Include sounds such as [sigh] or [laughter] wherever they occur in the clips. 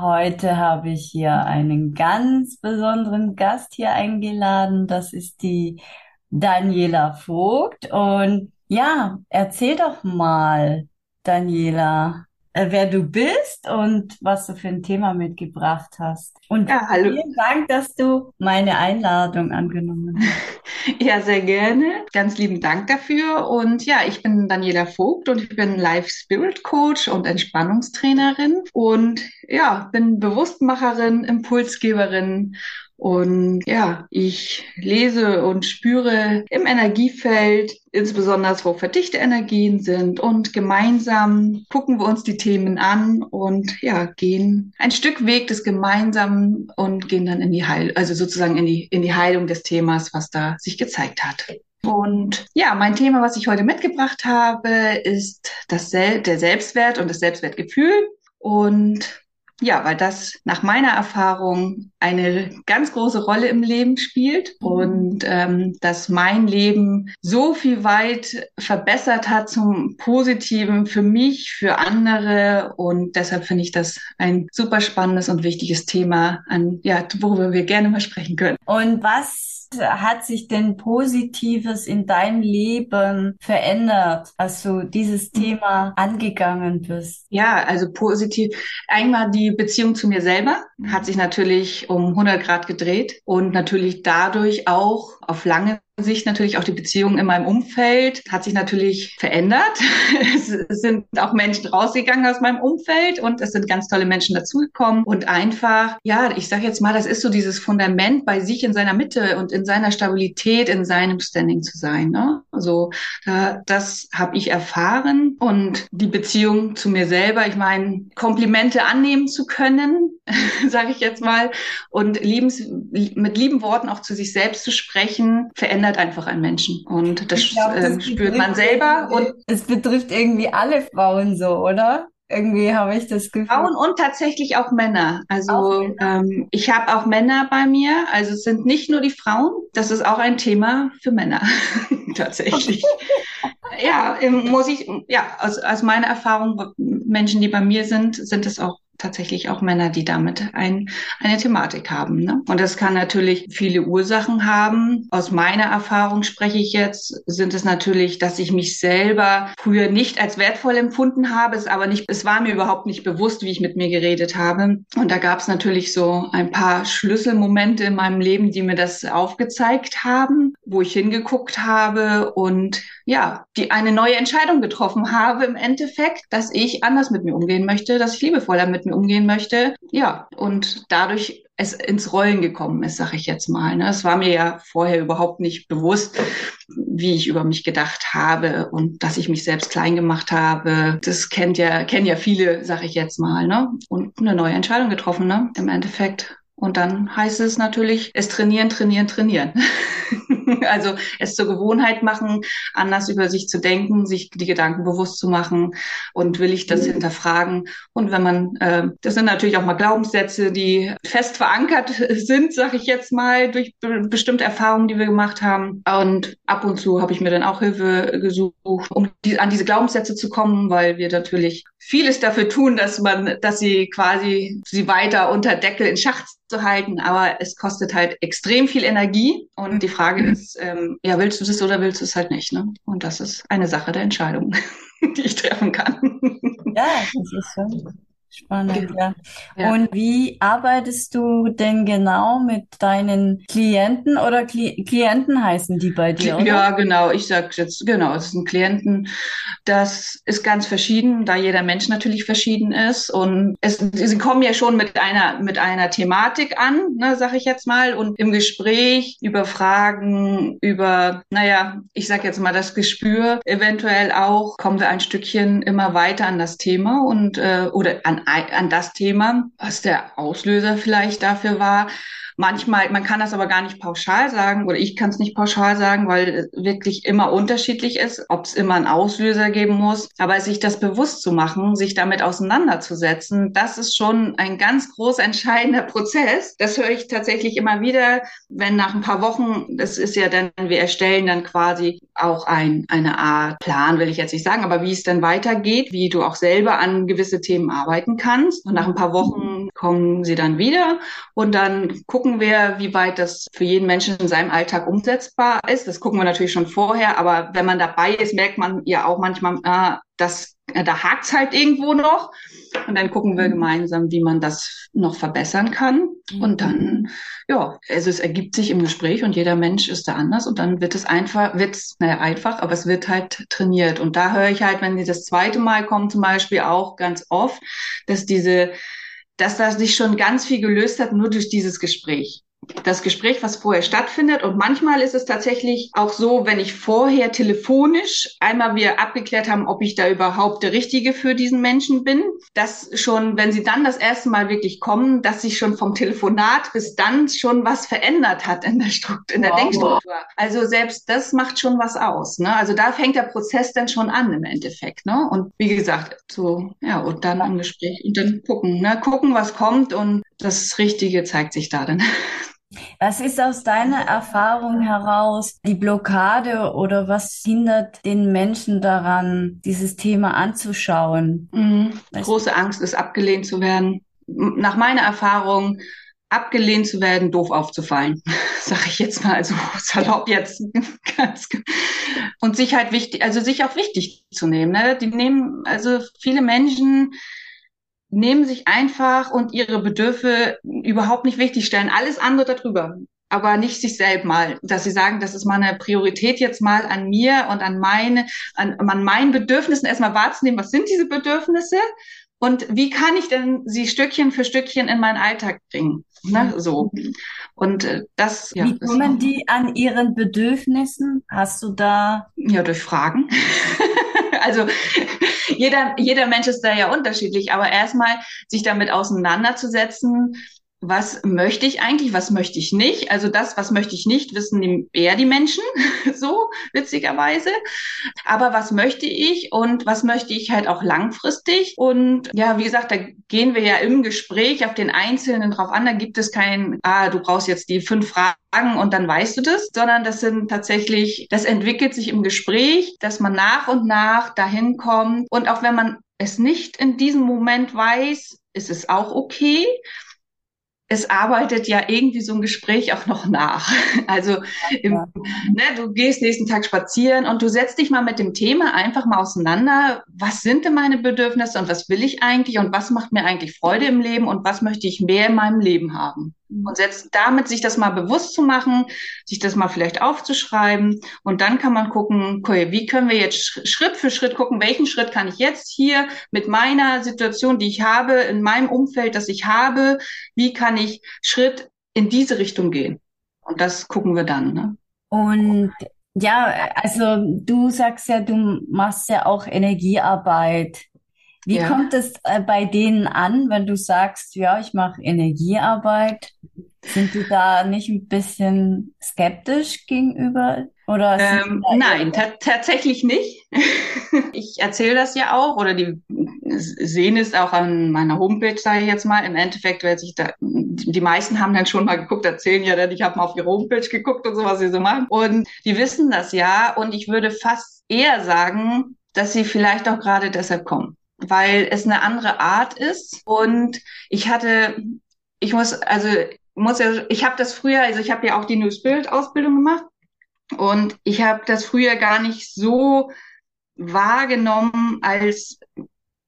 Heute habe ich hier einen ganz besonderen Gast hier eingeladen. Das ist die Daniela Vogt. Und ja, erzähl doch mal, Daniela, wer du bist und was du für ein Thema mitgebracht hast. Und ja, hallo. vielen Dank, dass du meine Einladung angenommen hast. [laughs] Ja, sehr gerne. Ganz lieben Dank dafür. Und ja, ich bin Daniela Vogt und ich bin Life Spirit Coach und Entspannungstrainerin und ja, bin Bewusstmacherin, Impulsgeberin und ja, ich lese und spüre im Energiefeld, insbesondere wo verdichte Energien sind. Und gemeinsam gucken wir uns die Themen an und ja, gehen ein Stück Weg des Gemeinsamen und gehen dann in die Heil, also sozusagen in die, in die Heilung des Themas, was da sich gezeigt hat. Und ja, mein Thema, was ich heute mitgebracht habe, ist das Sel der Selbstwert und das Selbstwertgefühl. Und ja, weil das nach meiner Erfahrung eine ganz große Rolle im Leben spielt mhm. und ähm, dass mein Leben so viel weit verbessert hat zum Positiven für mich, für andere und deshalb finde ich das ein super spannendes und wichtiges Thema, an ja, worüber wir gerne mal sprechen können. Und was hat sich denn Positives in deinem Leben verändert, als du dieses Thema angegangen bist? Ja, also positiv. Einmal die Beziehung zu mir selber hat sich natürlich um 100 Grad gedreht und natürlich dadurch auch auf lange Sicht natürlich auch die Beziehung in meinem Umfeld hat sich natürlich verändert. [laughs] Es sind auch Menschen rausgegangen aus meinem Umfeld und es sind ganz tolle Menschen dazugekommen und einfach, ja, ich sage jetzt mal, das ist so dieses Fundament bei sich in seiner Mitte und in seiner Stabilität, in seinem Standing zu sein. Ne? Also da, das habe ich erfahren und die Beziehung zu mir selber, ich meine, Komplimente annehmen zu können, [laughs] sage ich jetzt mal, und liebens, mit lieben Worten auch zu sich selbst zu sprechen, verändert verändert einfach einen Menschen. Und das, glaub, das äh, spürt man selber. Und es betrifft irgendwie alle Frauen so, oder? Irgendwie habe ich das Gefühl. Frauen und tatsächlich auch Männer. Also auch ähm, ich habe auch Männer bei mir. Also es sind nicht nur die Frauen. Das ist auch ein Thema für Männer [laughs] tatsächlich. [laughs] ja, muss ich ja aus, aus meiner Erfahrung Menschen, die bei mir sind, sind es auch tatsächlich auch Männer, die damit ein, eine Thematik haben. Ne? Und das kann natürlich viele Ursachen haben. Aus meiner Erfahrung spreche ich jetzt, sind es natürlich, dass ich mich selber früher nicht als wertvoll empfunden habe, es aber nicht, es war mir überhaupt nicht bewusst, wie ich mit mir geredet habe. Und da gab es natürlich so ein paar Schlüsselmomente in meinem Leben, die mir das aufgezeigt haben, wo ich hingeguckt habe und ja, die eine neue Entscheidung getroffen habe im Endeffekt, dass ich anders mit mir umgehen möchte, dass ich liebevoller mit mir umgehen möchte. Ja, und dadurch es ins Rollen gekommen ist, sag ich jetzt mal. Ne? Es war mir ja vorher überhaupt nicht bewusst, wie ich über mich gedacht habe und dass ich mich selbst klein gemacht habe. Das kennt ja, kennen ja viele, sag ich jetzt mal. Ne? Und eine neue Entscheidung getroffen, ne? Im Endeffekt. Und dann heißt es natürlich, es trainieren, trainieren, trainieren. [laughs] [laughs] also es zur Gewohnheit machen, anders über sich zu denken, sich die Gedanken bewusst zu machen und will ich das mhm. hinterfragen. Und wenn man, äh, das sind natürlich auch mal Glaubenssätze, die fest verankert [laughs] sind, sage ich jetzt mal, durch be bestimmte Erfahrungen, die wir gemacht haben. Und ab und zu habe ich mir dann auch Hilfe gesucht, um die, an diese Glaubenssätze zu kommen, weil wir natürlich vieles dafür tun, dass man, dass sie quasi sie weiter unter Deckel in Schacht zu halten, aber es kostet halt extrem viel Energie und die Frage. Ist, ähm, ja, willst du das oder willst du es halt nicht, ne? Und das ist eine Sache der Entscheidung, [laughs] die ich treffen kann. Ja, das ist schon Spannend, genau. ja. ja. Und wie arbeitest du denn genau mit deinen Klienten oder Kli Klienten heißen die bei dir? Oder? Ja, genau. Ich sage jetzt, genau, es sind Klienten. Das ist ganz verschieden, da jeder Mensch natürlich verschieden ist. Und es, sie kommen ja schon mit einer, mit einer Thematik an, ne, sage ich jetzt mal. Und im Gespräch über Fragen, über, naja, ich sage jetzt mal das Gespür, eventuell auch, kommen wir ein Stückchen immer weiter an das Thema und äh, oder an an das Thema, was der Auslöser vielleicht dafür war. Manchmal, man kann das aber gar nicht pauschal sagen oder ich kann es nicht pauschal sagen, weil es wirklich immer unterschiedlich ist, ob es immer einen Auslöser geben muss. Aber sich das bewusst zu machen, sich damit auseinanderzusetzen, das ist schon ein ganz groß entscheidender [laughs] Prozess. Das höre ich tatsächlich immer wieder, wenn nach ein paar Wochen, das ist ja dann, wir erstellen dann quasi auch ein, eine Art Plan, will ich jetzt nicht sagen, aber wie es dann weitergeht, wie du auch selber an gewisse Themen arbeiten kannst. Und nach ein paar Wochen kommen sie dann wieder und dann gucken wir, wie weit das für jeden Menschen in seinem Alltag umsetzbar ist. Das gucken wir natürlich schon vorher, aber wenn man dabei ist, merkt man ja auch manchmal, ah, dass äh, da hakt's halt irgendwo noch. Und dann gucken wir gemeinsam, wie man das noch verbessern kann. Und dann, ja, also es ergibt sich im Gespräch und jeder Mensch ist da anders und dann wird es einfach, wird's, naja, einfach, aber es wird halt trainiert. Und da höre ich halt, wenn sie das zweite Mal kommen, zum Beispiel auch ganz oft, dass diese, dass da sich schon ganz viel gelöst hat, nur durch dieses Gespräch das Gespräch, was vorher stattfindet. Und manchmal ist es tatsächlich auch so, wenn ich vorher telefonisch einmal wir abgeklärt haben, ob ich da überhaupt der Richtige für diesen Menschen bin, dass schon, wenn sie dann das erste Mal wirklich kommen, dass sich schon vom Telefonat bis dann schon was verändert hat in der Struktur, in der wow. Denkstruktur. Also selbst das macht schon was aus. Ne? Also da fängt der Prozess dann schon an im Endeffekt. Ne? Und wie gesagt, so, ja, und dann im Gespräch und dann gucken, ne? gucken, was kommt und das Richtige zeigt sich da dann. [laughs] Was ist aus deiner Erfahrung heraus die Blockade oder was hindert den Menschen daran, dieses Thema anzuschauen? Mhm. Große Angst ist, abgelehnt zu werden. Nach meiner Erfahrung, abgelehnt zu werden, doof aufzufallen, [laughs] sage ich jetzt mal so [laughs] salopp jetzt. [laughs] und sich halt wichtig, also sich auch wichtig zu nehmen. Ne? Die nehmen, also viele Menschen nehmen sich einfach und ihre Bedürfe überhaupt nicht wichtig, stellen alles andere darüber, aber nicht sich selbst mal, dass sie sagen, das ist meine Priorität jetzt mal an mir und an meine, an, an meinen Bedürfnissen erstmal wahrzunehmen, was sind diese Bedürfnisse und wie kann ich denn sie Stückchen für Stückchen in meinen Alltag bringen? Ne? So. Und äh, das, ja. Wie kommen die an ihren Bedürfnissen? Hast du da? Ja, durch Fragen. [laughs] also jeder, jeder Mensch ist da ja unterschiedlich, aber erstmal sich damit auseinanderzusetzen, was möchte ich eigentlich, was möchte ich nicht. Also das, was möchte ich nicht, wissen eher die Menschen, [laughs] so witzigerweise. Aber was möchte ich und was möchte ich halt auch langfristig? Und ja, wie gesagt, da gehen wir ja im Gespräch auf den Einzelnen drauf an. Da gibt es kein, ah, du brauchst jetzt die fünf Fragen und dann weißt du das, sondern das sind tatsächlich, das entwickelt sich im Gespräch, dass man nach und nach dahin kommt. Und auch wenn man es nicht in diesem Moment weiß, ist es auch okay es arbeitet ja irgendwie so ein Gespräch auch noch nach. [laughs] Also im, ne, du gehst nächsten Tag spazieren und du setzt dich mal mit dem Thema einfach mal auseinander. Was sind denn meine Bedürfnisse und was will ich eigentlich und was macht mir eigentlich Freude im Leben und was möchte ich mehr in meinem Leben haben? Und setzt damit sich das mal bewusst zu machen, sich das mal vielleicht aufzuschreiben und dann kann man gucken, okay, wie können wir jetzt Schritt für Schritt gucken, welchen Schritt kann ich jetzt hier mit meiner Situation, die ich habe, in meinem Umfeld, das ich habe, wie kann ich Schritt in diese Richtung gehen? Und das gucken wir dann. Ne? Und ja, also du sagst ja, du machst ja auch Energiearbeit. Wie ja. kommt es äh, bei denen an, wenn du sagst, ja, ich mache Energiearbeit? Sind die da nicht ein bisschen skeptisch gegenüber? Oder ähm, nein, tatsächlich nicht. [laughs] ich erzähle das ja auch oder die sehen es auch an meiner Homepage, sage ich jetzt mal. Im Endeffekt, wer sich da, die meisten haben dann schon mal geguckt, erzählen ja dann, ich habe mal auf ihre Homepage geguckt und so, was sie so machen. Und die wissen das ja. Und ich würde fast eher sagen, dass sie vielleicht auch gerade deshalb kommen weil es eine andere Art ist. Und ich hatte, ich muss, also muss ja, ich habe das früher, also ich habe ja auch die New Spirit Ausbildung gemacht und ich habe das früher gar nicht so wahrgenommen als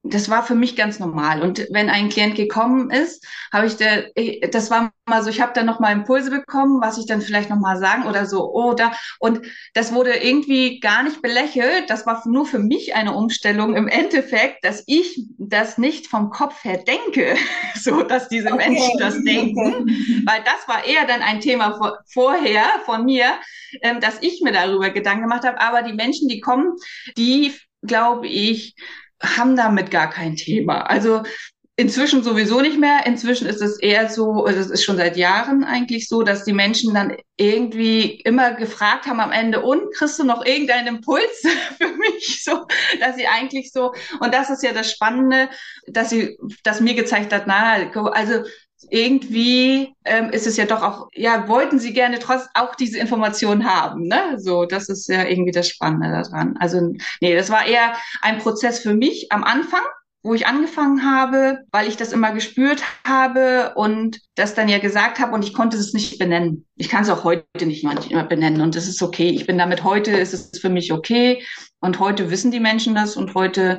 das war für mich ganz normal. Und wenn ein Klient gekommen ist, habe ich der, das war mal so, ich habe dann nochmal Impulse bekommen, was ich dann vielleicht nochmal sagen oder so, oder, und das wurde irgendwie gar nicht belächelt. Das war nur für mich eine Umstellung im Endeffekt, dass ich das nicht vom Kopf her denke, [laughs] so dass diese okay. Menschen das denken, weil das war eher dann ein Thema vor, vorher von mir, ähm, dass ich mir darüber Gedanken gemacht habe. Aber die Menschen, die kommen, die, glaube ich, haben damit gar kein Thema. Also Inzwischen sowieso nicht mehr. Inzwischen ist es eher so, also es ist schon seit Jahren eigentlich so, dass die Menschen dann irgendwie immer gefragt haben am Ende, und kriegst du noch irgendeinen Impuls [laughs] für mich? So, dass sie eigentlich so, und das ist ja das Spannende, dass sie, dass mir gezeigt hat, na, also irgendwie ähm, ist es ja doch auch, ja, wollten sie gerne trotz auch diese Informationen haben, ne? So, das ist ja irgendwie das Spannende daran. Also, nee, das war eher ein Prozess für mich am Anfang, wo ich angefangen habe, weil ich das immer gespürt habe und das dann ja gesagt habe und ich konnte es nicht benennen. Ich kann es auch heute nicht manchmal benennen und das ist okay. Ich bin damit heute, ist es für mich okay und heute wissen die Menschen das und heute,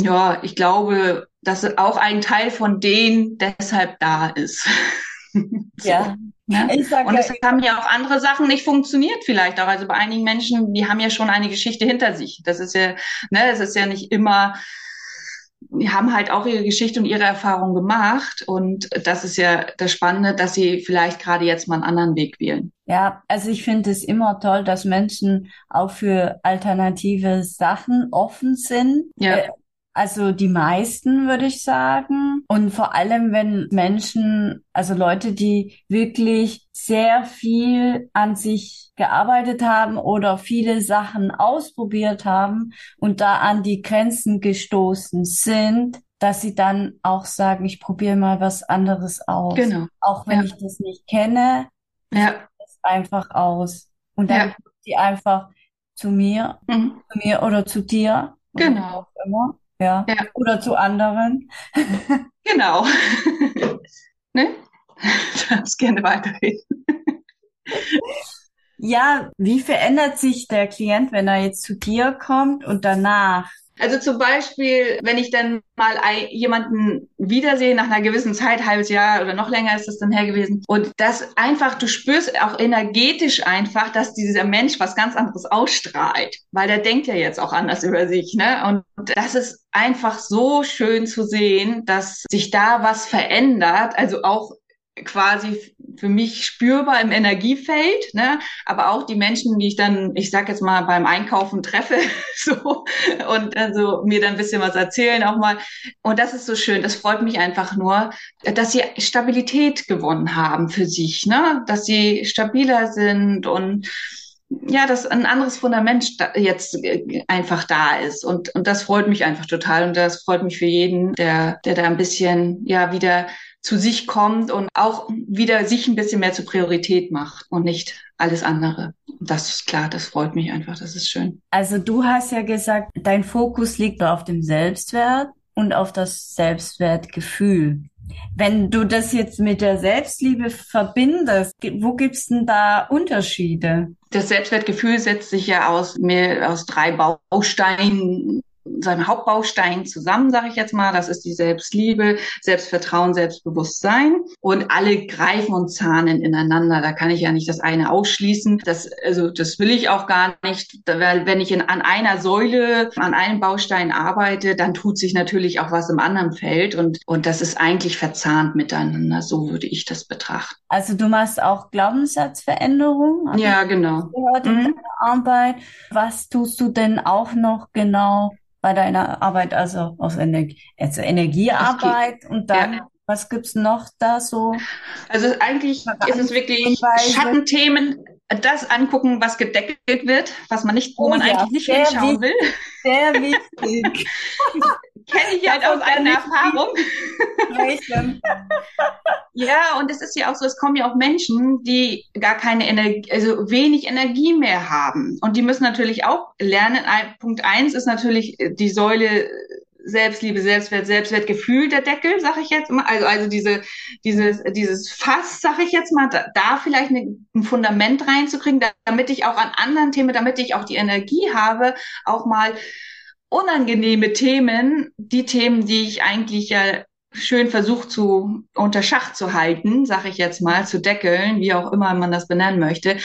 ja, ich glaube, dass auch ein Teil von denen deshalb da ist. [laughs] so. Ja. Ne? Und es ja, haben ja auch andere Sachen nicht funktioniert vielleicht auch. Also bei einigen Menschen, die haben ja schon eine Geschichte hinter sich. Das ist ja, ne, es ist ja nicht immer die haben halt auch ihre Geschichte und ihre Erfahrung gemacht. Und das ist ja das Spannende, dass sie vielleicht gerade jetzt mal einen anderen Weg wählen. Ja, also ich finde es immer toll, dass Menschen auch für alternative Sachen offen sind. Ja. Äh, also die meisten, würde ich sagen. Und vor allem, wenn Menschen, also Leute, die wirklich sehr viel an sich gearbeitet haben oder viele Sachen ausprobiert haben und da an die Grenzen gestoßen sind, dass sie dann auch sagen, ich probiere mal was anderes aus. Genau. Auch wenn ja. ich das nicht kenne, ja. es einfach aus. Und dann ja. die einfach zu mir, mhm. zu mir oder zu dir. Genau. Auch immer. Ja. ja. Oder zu anderen. [laughs] genau. [laughs] ne? Du darfst gerne weiterreden. ja, wie verändert sich der Klient, wenn er jetzt zu dir kommt und danach? Also zum Beispiel, wenn ich dann mal jemanden wiedersehe nach einer gewissen Zeit, halbes Jahr oder noch länger ist das dann her gewesen. Und das einfach, du spürst auch energetisch einfach, dass dieser Mensch was ganz anderes ausstrahlt, weil der denkt ja jetzt auch anders über sich, ne? Und das ist einfach so schön zu sehen, dass sich da was verändert, also auch quasi für mich spürbar im Energiefeld, ne? aber auch die Menschen, die ich dann, ich sag jetzt mal, beim Einkaufen treffe, [laughs] so und also mir dann ein bisschen was erzählen auch mal. Und das ist so schön. Das freut mich einfach nur, dass sie Stabilität gewonnen haben für sich, ne? dass sie stabiler sind und ja, dass ein anderes Fundament jetzt äh, einfach da ist. Und, und das freut mich einfach total. Und das freut mich für jeden, der, der da ein bisschen, ja, wieder zu sich kommt und auch wieder sich ein bisschen mehr zur Priorität macht und nicht alles andere. Das ist klar, das freut mich einfach, das ist schön. Also du hast ja gesagt, dein Fokus liegt auf dem Selbstwert und auf das Selbstwertgefühl. Wenn du das jetzt mit der Selbstliebe verbindest, wo gibt's denn da Unterschiede? Das Selbstwertgefühl setzt sich ja aus, mehr, aus drei Bausteinen seinem Hauptbaustein zusammen, sage ich jetzt mal. Das ist die Selbstliebe, Selbstvertrauen, Selbstbewusstsein. Und alle greifen und zahnen ineinander. Da kann ich ja nicht das eine ausschließen. Das, also, das will ich auch gar nicht. Weil wenn ich in, an einer Säule, an einem Baustein arbeite, dann tut sich natürlich auch was im anderen Feld. Und, und das ist eigentlich verzahnt miteinander. So würde ich das betrachten. Also du machst auch Glaubenssatzveränderungen? Also ja, genau. Gehört in mhm. Arbeit. Was tust du denn auch noch genau bei deiner Arbeit, also aus Energie, also Energiearbeit und dann, ja. was gibt's noch da so? Also eigentlich ist es wirklich Hinweise. Schattenthemen, das angucken, was gedeckelt wird, was man nicht, wo oh, man ja, eigentlich nicht hinschauen will. Sehr [laughs] wichtig. [laughs] Kenne ich halt aus eigener Erfahrung. [laughs] ja, und es ist ja auch so, es kommen ja auch Menschen, die gar keine Energie, also wenig Energie mehr haben. Und die müssen natürlich auch lernen. Punkt eins ist natürlich die Säule Selbstliebe, Selbstwert, Selbstwertgefühl, der Deckel, sag ich jetzt mal. Also, also diese, dieses, dieses Fass, sag ich jetzt mal, da, da vielleicht eine, ein Fundament reinzukriegen, damit ich auch an anderen Themen, damit ich auch die Energie habe, auch mal unangenehme Themen, die Themen, die ich eigentlich ja schön versucht zu unter Schach zu halten, sage ich jetzt mal, zu deckeln, wie auch immer man das benennen möchte.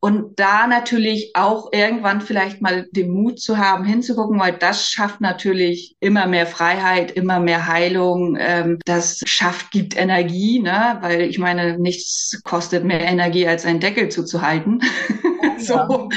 Und da natürlich auch irgendwann vielleicht mal den Mut zu haben, hinzugucken, weil das schafft natürlich immer mehr Freiheit, immer mehr Heilung. Ähm, das schafft, gibt Energie, ne? weil ich meine, nichts kostet mehr Energie, als einen Deckel zuzuhalten. [laughs] [laughs] so.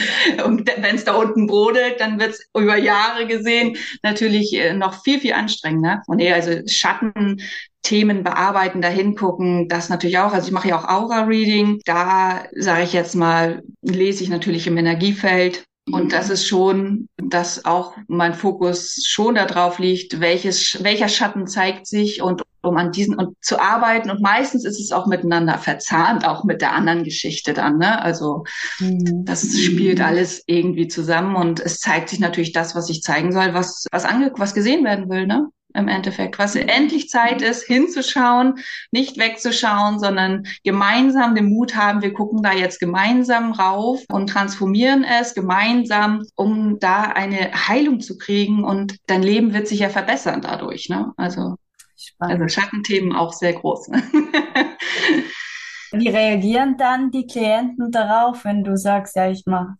Und wenn es da unten brodelt, dann wird es über Jahre gesehen natürlich äh, noch viel, viel anstrengender. Und nee, also Schatten, Themen bearbeiten, da hingucken, das natürlich auch. Also ich mache ja auch Aura-Reading. Da sage ich jetzt mal, lese ich natürlich im Energiefeld. Und das ist schon, dass auch mein Fokus schon darauf liegt, welches, welcher Schatten zeigt sich und um an diesen und zu arbeiten. Und meistens ist es auch miteinander verzahnt, auch mit der anderen Geschichte dann. Ne? Also mhm. das spielt alles irgendwie zusammen und es zeigt sich natürlich das, was ich zeigen soll, was was ange was gesehen werden will. Ne? im Endeffekt, was endlich Zeit ist, hinzuschauen, nicht wegzuschauen, sondern gemeinsam den Mut haben, wir gucken da jetzt gemeinsam rauf und transformieren es gemeinsam, um da eine Heilung zu kriegen und dein Leben wird sich ja verbessern dadurch. Ne? Also, also Schattenthemen auch sehr groß. Wie reagieren dann die Klienten darauf, wenn du sagst, ja, ich mache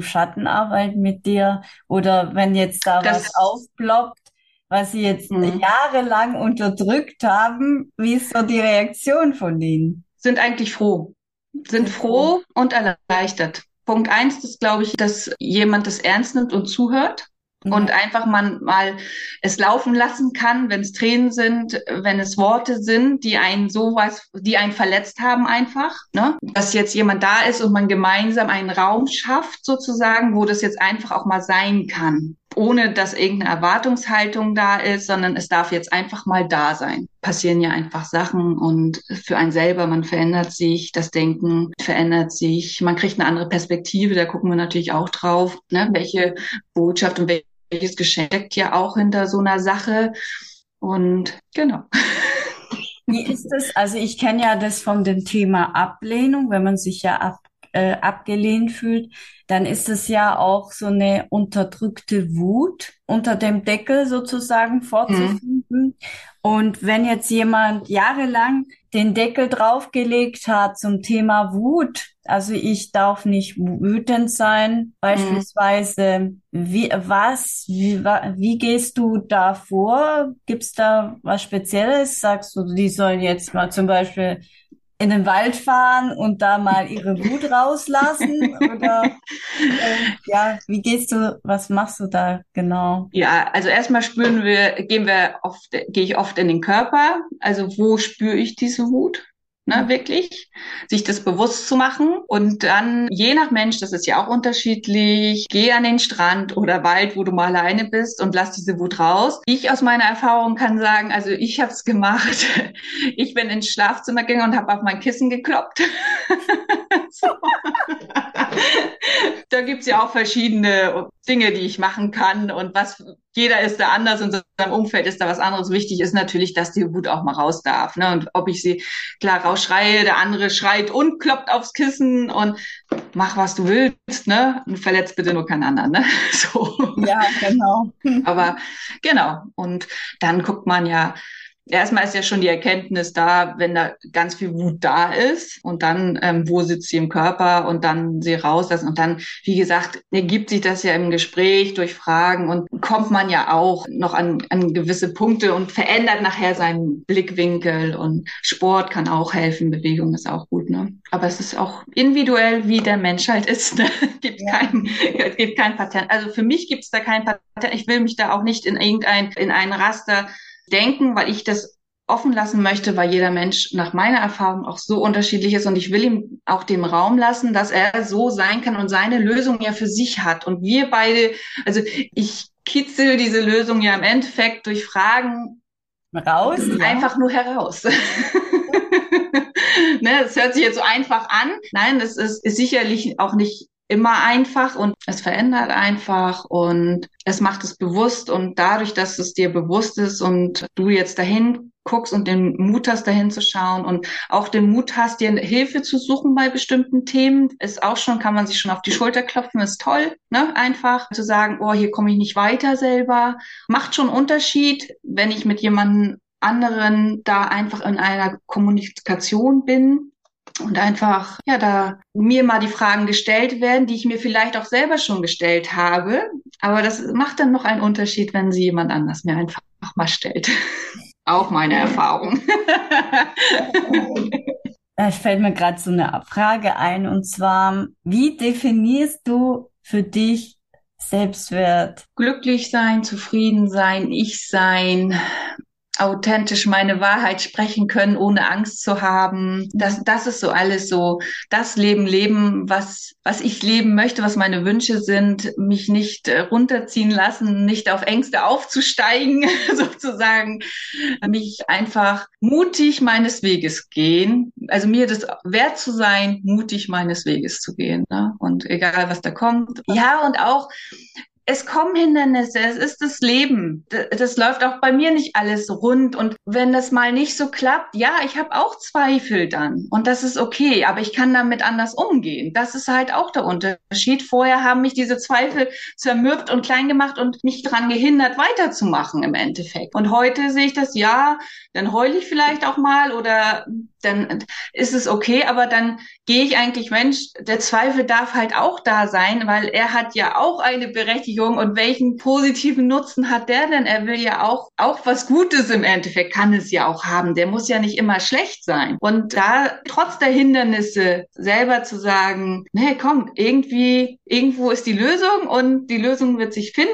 Schattenarbeit mit dir oder wenn jetzt da das, was aufploppt? was sie jetzt mhm. jahrelang unterdrückt haben. Wie ist so die Reaktion von denen? Sind eigentlich froh. Sind froh und erleichtert. Punkt eins ist, glaube ich, dass jemand das ernst nimmt und zuhört und einfach man mal es laufen lassen kann, wenn es Tränen sind, wenn es Worte sind, die einen sowas, die einen verletzt haben einfach, ne? Dass jetzt jemand da ist und man gemeinsam einen Raum schafft sozusagen, wo das jetzt einfach auch mal sein kann, ohne dass irgendeine Erwartungshaltung da ist, sondern es darf jetzt einfach mal da sein. Passieren ja einfach Sachen und für einen selber, man verändert sich, das Denken verändert sich, man kriegt eine andere Perspektive, da gucken wir natürlich auch drauf, ne? welche Botschaft und welche welches Geschenk ja auch hinter so einer Sache. Und genau. Wie ist es? Also ich kenne ja das von dem Thema Ablehnung, wenn man sich ja ab, äh, abgelehnt fühlt, dann ist es ja auch so eine unterdrückte Wut unter dem Deckel sozusagen vorzufinden. Mhm. Und wenn jetzt jemand jahrelang den Deckel draufgelegt hat zum Thema Wut, also ich darf nicht wütend sein, beispielsweise, mhm. wie, was, wie, wie gehst du da vor? Gibt's da was Spezielles? Sagst du, die sollen jetzt mal zum Beispiel in den Wald fahren und da mal ihre Wut rauslassen? [laughs] Oder äh, ja, wie gehst du, was machst du da genau? Ja, also erstmal spüren wir, gehen wir oft, gehe ich oft in den Körper. Also wo spüre ich diese Wut? Ne, wirklich, sich das bewusst zu machen und dann, je nach Mensch, das ist ja auch unterschiedlich, geh an den Strand oder Wald, wo du mal alleine bist und lass diese Wut raus. Ich aus meiner Erfahrung kann sagen, also ich habe es gemacht. [laughs] Ich bin ins Schlafzimmer gegangen und habe auf mein Kissen gekloppt. [laughs] [laughs] da gibt's ja auch verschiedene Dinge, die ich machen kann und was jeder ist da anders und seinem Umfeld ist da was anderes. Wichtig ist natürlich, dass die Wut auch mal raus darf. Ne? Und ob ich sie klar rausschreie, der andere schreit und kloppt aufs Kissen und mach, was du willst, ne? Und verletzt bitte nur keinen anderen, ne? [laughs] So. Ja, genau. Aber genau. Und dann guckt man ja, erstmal ist ja schon die Erkenntnis da, wenn da ganz viel Wut da ist und dann, ähm, wo sitzt sie im Körper und dann sie rauslassen und dann, wie gesagt, ergibt sich das ja im Gespräch durch Fragen und kommt man ja auch noch an, an gewisse Punkte und verändert nachher seinen Blickwinkel und Sport kann auch helfen, Bewegung ist auch gut, ne? Aber es ist auch individuell, wie der Mensch halt ist, ne? [laughs] gibt ja. kein, gibt kein Patent. Also für mich gibt es da kein Patent. Ich will mich da auch nicht in irgendein, in ein Raster denken, weil ich das offen lassen möchte, weil jeder Mensch nach meiner Erfahrung auch so unterschiedlich ist und ich will ihm auch den Raum lassen, dass er so sein kann und seine Lösung ja für sich hat. Und wir beide, also ich kitzel diese Lösung ja im Endeffekt durch Fragen raus, ja. einfach nur heraus. [laughs] ne, das hört sich jetzt so einfach an. Nein, das ist, ist sicherlich auch nicht immer einfach und es verändert einfach und es macht es bewusst und dadurch, dass es dir bewusst ist und du jetzt dahin guckst und den Mut hast, dahin zu schauen und auch den Mut hast, dir Hilfe zu suchen bei bestimmten Themen, ist auch schon, kann man sich schon auf die Schulter klopfen, ist toll, ne? Einfach zu sagen, oh, hier komme ich nicht weiter selber. Macht schon Unterschied, wenn ich mit jemandem anderen da einfach in einer Kommunikation bin und einfach, ja, da mir mal die Fragen gestellt werden, die ich mir vielleicht auch selber schon gestellt habe. Aber das macht dann noch einen Unterschied, wenn sie jemand anders mir einfach mal stellt. [laughs] auch meine Erfahrung. [laughs] Es fällt mir gerade so eine Frage ein und zwar, wie definierst du für dich Selbstwert? Glücklich sein, zufrieden sein, ich sein, authentisch meine Wahrheit sprechen können, ohne Angst zu haben. Das, das ist so alles so, das Leben leben, was, was ich leben möchte, was meine Wünsche sind, mich nicht äh, runterziehen lassen, nicht auf Ängste aufzusteigen, [laughs] sozusagen, mich einfach mutig meines Weges gehen. Also mir das wert zu sein, mutig meines Weges zu gehen. Ne? Und egal, was da kommt. Ja, und auch es kommen Hindernisse, es ist das Leben. Das läuft auch bei mir nicht alles rund. Und wenn das mal nicht so klappt, ja, ich habe auch Zweifel dann. Und das ist okay, aber ich kann damit anders umgehen. Das ist halt auch der Unterschied. Vorher haben mich diese Zweifel zermürbt und klein gemacht und mich daran gehindert, weiterzumachen im Endeffekt. Und heute sehe ich das, ja, dann heule ich vielleicht auch mal oder dann ist es okay, aber dann gehe ich eigentlich, Mensch, der Zweifel darf halt auch da sein, weil er hat ja auch eine Berechtigung und welchen positiven Nutzen hat der denn? Er will ja auch, auch was Gutes im Endeffekt, kann es ja auch haben. Der muss ja nicht immer schlecht sein. Und da trotz der Hindernisse selber zu sagen, nee, komm, irgendwie, irgendwo ist die Lösung und die Lösung wird sich finden,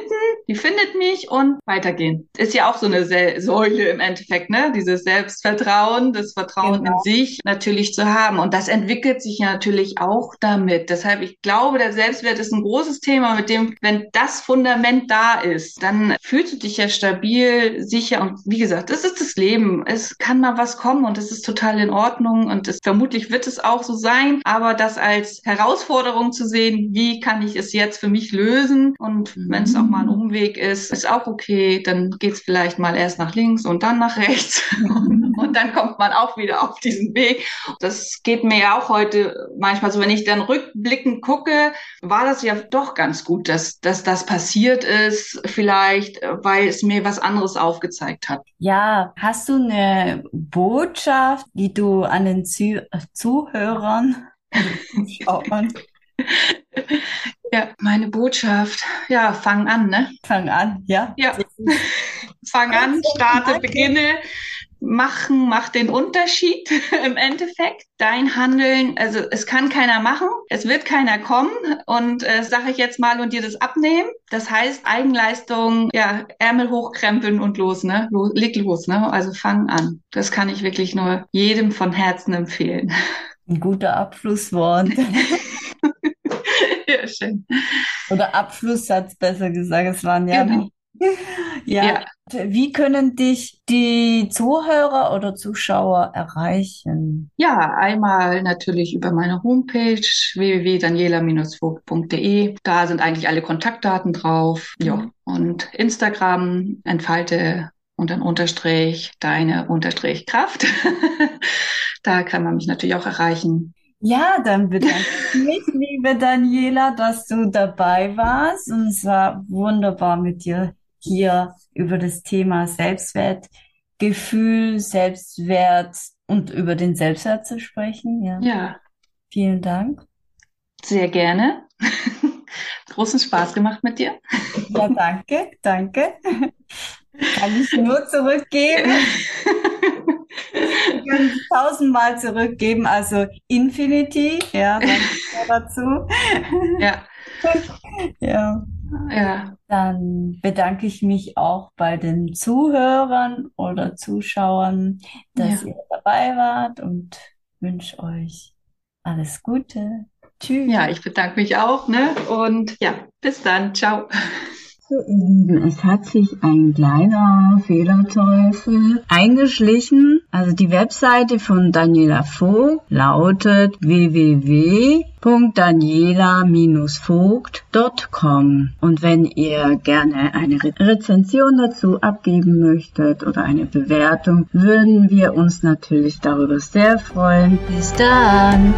die findet mich und weitergehen. Ist ja auch so eine Säule im Endeffekt, ne? Dieses Selbstvertrauen, das Vertrauen genau. Sich natürlich zu haben. Und das entwickelt sich ja natürlich auch damit. Deshalb, ich glaube, der Selbstwert ist ein großes Thema, mit dem, wenn das Fundament da ist, dann fühlst du dich ja stabil, sicher. Und wie gesagt, das ist das Leben. Es kann mal was kommen und es ist total in Ordnung und es, vermutlich wird es auch so sein. Aber das als Herausforderung zu sehen, wie kann ich es jetzt für mich lösen? Und wenn es auch mal ein Umweg ist, ist auch okay. Dann geht es vielleicht mal erst nach links und dann nach rechts. [laughs] und dann kommt man auch wieder auf diesen Weg. Das geht mir ja auch heute manchmal so, wenn ich dann rückblickend gucke, war das ja doch ganz gut, dass, dass das passiert ist, vielleicht, weil es mir was anderes aufgezeigt hat. Ja, hast du eine Botschaft, die du an den Zuh Zuhörern [laughs] Zuschauern ja, meine Botschaft. Ja, fang an, ne? Fang an, ja. Ja. [laughs] fang an, starte, beginne machen macht den Unterschied [laughs] im Endeffekt. Dein Handeln, also es kann keiner machen, es wird keiner kommen und äh, sage ich jetzt mal und dir das abnehmen. Das heißt Eigenleistung, ja, Ärmel hochkrempeln und los, ne? Los, leg los, ne? Also fang an. Das kann ich wirklich nur jedem von Herzen empfehlen. Ein guter Abschlusswort. [laughs] ja, schön. Oder Abschlusssatz besser gesagt. Es waren ja genau. Ja. ja. Wie können dich die Zuhörer oder Zuschauer erreichen? Ja, einmal natürlich über meine Homepage www.daniela-vogt.de. Da sind eigentlich alle Kontaktdaten drauf. Mhm. Ja. Und Instagram entfalte und dann Unterstrich deine Unterstrich Kraft. [laughs] da kann man mich natürlich auch erreichen. Ja, dann bedanke ich mich, liebe Daniela, dass du dabei warst. Und es war wunderbar mit dir hier über das Thema Selbstwertgefühl, Selbstwert und über den Selbstwert zu sprechen. Ja. ja. Vielen Dank. Sehr gerne. [laughs] Großen Spaß gemacht mit dir. Ja, danke, danke. Kann ich nur zurückgeben. Ich kann tausendmal zurückgeben, also Infinity, ja, danke dazu. Ja. Ja. Ja. Dann bedanke ich mich auch bei den Zuhörern oder Zuschauern, dass ja. ihr dabei wart und wünsche euch alles Gute. Tschüss. Ja, ich bedanke mich auch, ne? Und ja, bis dann. Ciao. So, ihr Lieben, es hat sich ein kleiner Fehlerteufel eingeschlichen. Also die Webseite von Daniela Vogt lautet www.daniela-vogt.com. Und wenn ihr gerne eine Rezension dazu abgeben möchtet oder eine Bewertung, würden wir uns natürlich darüber sehr freuen. Bis dann!